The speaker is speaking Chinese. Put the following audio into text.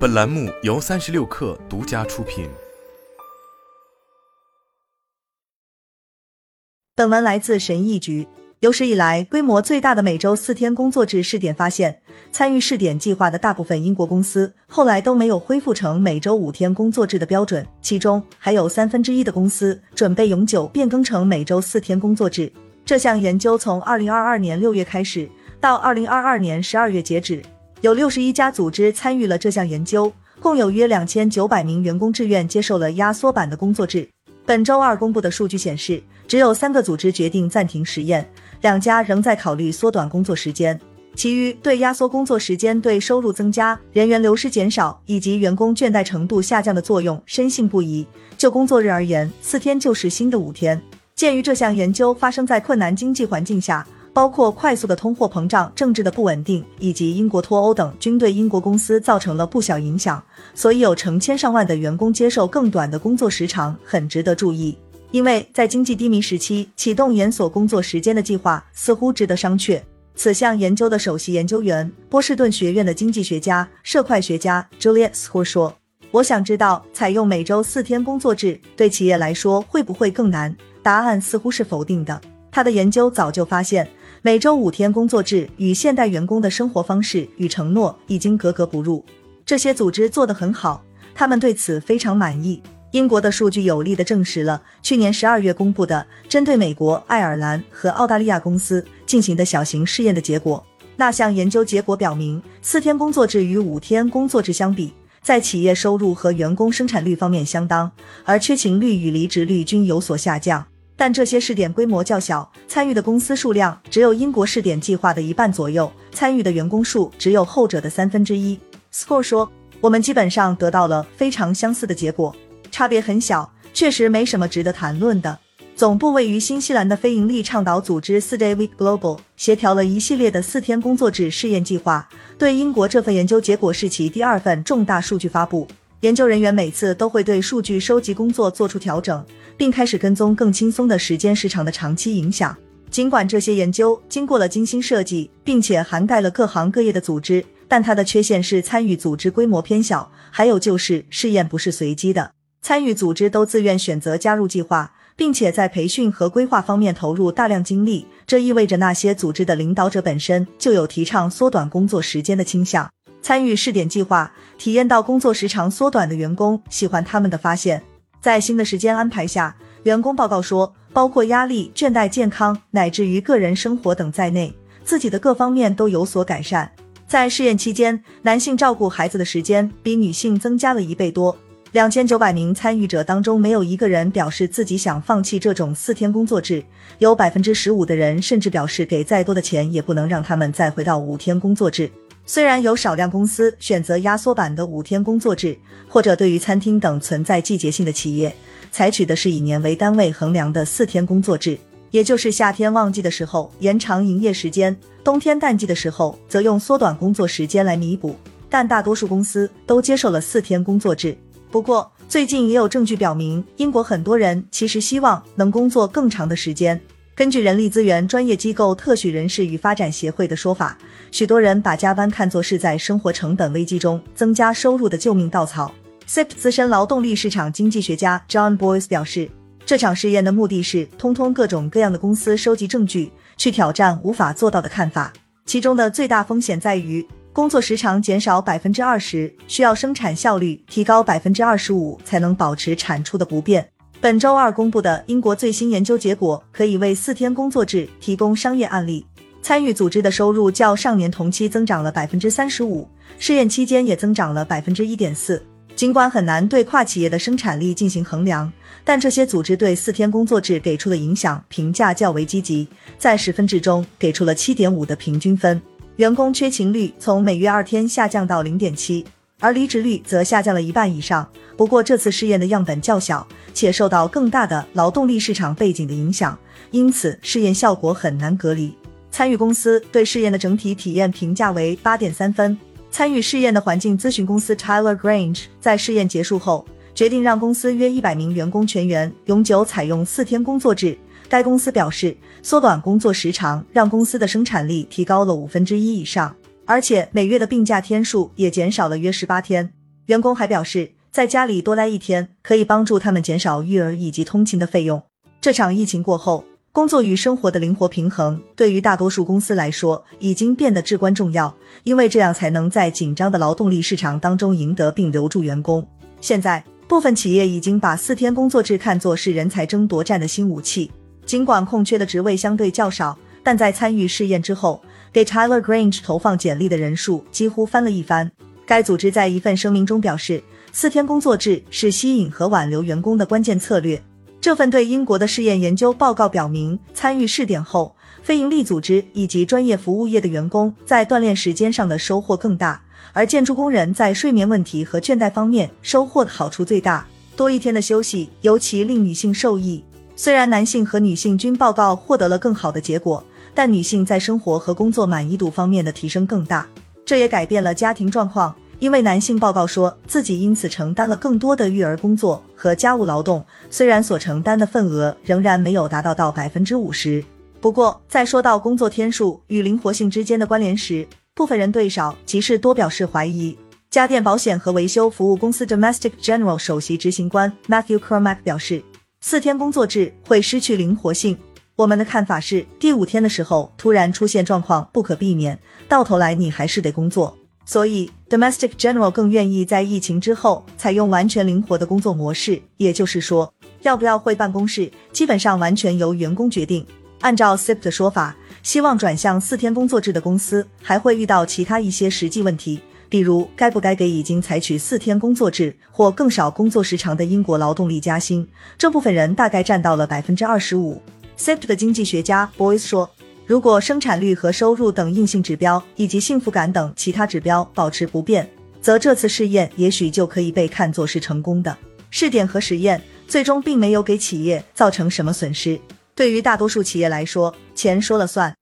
本栏目由三十六氪独家出品。本文来自神意局。有史以来规模最大的每周四天工作制试点发现，参与试点计划的大部分英国公司后来都没有恢复成每周五天工作制的标准，其中还有三分之一的公司准备永久变更成每周四天工作制。这项研究从二零二二年六月开始，到二零二二年十二月截止，有六十一家组织参与了这项研究，共有约两千九百名员工志愿接受了压缩版的工作制。本周二公布的数据显示，只有三个组织决定暂停实验。两家仍在考虑缩短工作时间，其余对压缩工作时间对收入增加、人员流失减少以及员工倦怠程度下降的作用深信不疑。就工作日而言，四天就是新的五天。鉴于这项研究发生在困难经济环境下，包括快速的通货膨胀、政治的不稳定以及英国脱欧等，均对英国公司造成了不小影响，所以有成千上万的员工接受更短的工作时长，很值得注意。因为在经济低迷时期启动延锁工作时间的计划似乎值得商榷。此项研究的首席研究员、波士顿学院的经济学家、社会学家 Julius 说：“我想知道采用每周四天工作制对企业来说会不会更难？答案似乎是否定的。他的研究早就发现，每周五天工作制与现代员工的生活方式与承诺已经格格不入。这些组织做得很好，他们对此非常满意。”英国的数据有力地证实了去年十二月公布的针对美国、爱尔兰和澳大利亚公司进行的小型试验的结果。那项研究结果表明，四天工作制与五天工作制相比，在企业收入和员工生产率方面相当，而缺勤率与离职率均有所下降。但这些试点规模较小，参与的公司数量只有英国试点计划的一半左右，参与的员工数只有后者的三分之一。Score 说：“我们基本上得到了非常相似的结果。”差别很小，确实没什么值得谈论的。总部位于新西兰的非营利倡导组织四 Day Week Global 协调了一系列的四天工作制试验计划。对英国这份研究结果是其第二份重大数据发布。研究人员每次都会对数据收集工作做出调整，并开始跟踪更轻松的时间时长的长期影响。尽管这些研究经过了精心设计，并且涵盖了各行各业的组织，但它的缺陷是参与组织规模偏小，还有就是试验不是随机的。参与组织都自愿选择加入计划，并且在培训和规划方面投入大量精力。这意味着那些组织的领导者本身就有提倡缩短工作时间的倾向。参与试点计划、体验到工作时长缩短的员工喜欢他们的发现。在新的时间安排下，员工报告说，包括压力、倦怠、健康乃至于个人生活等在内，自己的各方面都有所改善。在试验期间，男性照顾孩子的时间比女性增加了一倍多。两千九百名参与者当中，没有一个人表示自己想放弃这种四天工作制。有百分之十五的人甚至表示，给再多的钱也不能让他们再回到五天工作制。虽然有少量公司选择压缩版的五天工作制，或者对于餐厅等存在季节性的企业，采取的是以年为单位衡量的四天工作制，也就是夏天旺季的时候延长营业时间，冬天淡季的时候则用缩短工作时间来弥补。但大多数公司都接受了四天工作制。不过，最近也有证据表明，英国很多人其实希望能工作更长的时间。根据人力资源专业机构特许人士与发展协会的说法，许多人把加班看作是在生活成本危机中增加收入的救命稻草。SIP 资深劳动力市场经济学家 John Boyce 表示，这场试验的目的是通通各种各样的公司收集证据，去挑战无法做到的看法。其中的最大风险在于。工作时长减少百分之二十，需要生产效率提高百分之二十五才能保持产出的不变。本周二公布的英国最新研究结果可以为四天工作制提供商业案例。参与组织的收入较上年同期增长了百分之三十五，试验期间也增长了百分之一点四。尽管很难对跨企业的生产力进行衡量，但这些组织对四天工作制给出的影响评价较为积极，在十分制中给出了七点五的平均分。员工缺勤率从每月二天下降到零点七，而离职率则下降了一半以上。不过这次试验的样本较小，且受到更大的劳动力市场背景的影响，因此试验效果很难隔离。参与公司对试验的整体体验评价为八点三分。参与试验的环境咨询公司 Tyler Grange 在试验结束后，决定让公司约一百名员工全员永久采用四天工作制。该公司表示，缩短工作时长让公司的生产力提高了五分之一以上，而且每月的病假天数也减少了约十八天。员工还表示，在家里多待一天可以帮助他们减少育儿以及通勤的费用。这场疫情过后，工作与生活的灵活平衡对于大多数公司来说已经变得至关重要，因为这样才能在紧张的劳动力市场当中赢得并留住员工。现在，部分企业已经把四天工作制看作是人才争夺战的新武器。尽管空缺的职位相对较少，但在参与试验之后，给 Tyler Grange 投放简历的人数几乎翻了一番。该组织在一份声明中表示，四天工作制是吸引和挽留员工的关键策略。这份对英国的试验研究报告表明，参与试点后，非营利组织以及专业服务业的员工在锻炼时间上的收获更大，而建筑工人在睡眠问题和倦怠方面收获的好处最大。多一天的休息尤其令女性受益。虽然男性和女性均报告获得了更好的结果，但女性在生活和工作满意度方面的提升更大。这也改变了家庭状况。因为男性报告说自己因此承担了更多的育儿工作和家务劳动，虽然所承担的份额仍然没有达到到百分之五十。不过，在说到工作天数与灵活性之间的关联时，部分人对少即是多表示怀疑。家电保险和维修服务公司 Domestic General 首席执行官 Matthew Cormack 表示，四天工作制会失去灵活性。我们的看法是，第五天的时候突然出现状况不可避免，到头来你还是得工作。所以，Domestic General 更愿意在疫情之后采用完全灵活的工作模式，也就是说，要不要回办公室，基本上完全由员工决定。按照 SIP 的说法，希望转向四天工作制的公司还会遇到其他一些实际问题，比如该不该给已经采取四天工作制或更少工作时长的英国劳动力加薪。这部分人大概占到了百分之二十五。Sift 的经济学家 Boys 说。如果生产率和收入等硬性指标以及幸福感等其他指标保持不变，则这次试验也许就可以被看作是成功的。试点和实验最终并没有给企业造成什么损失。对于大多数企业来说，钱说了算。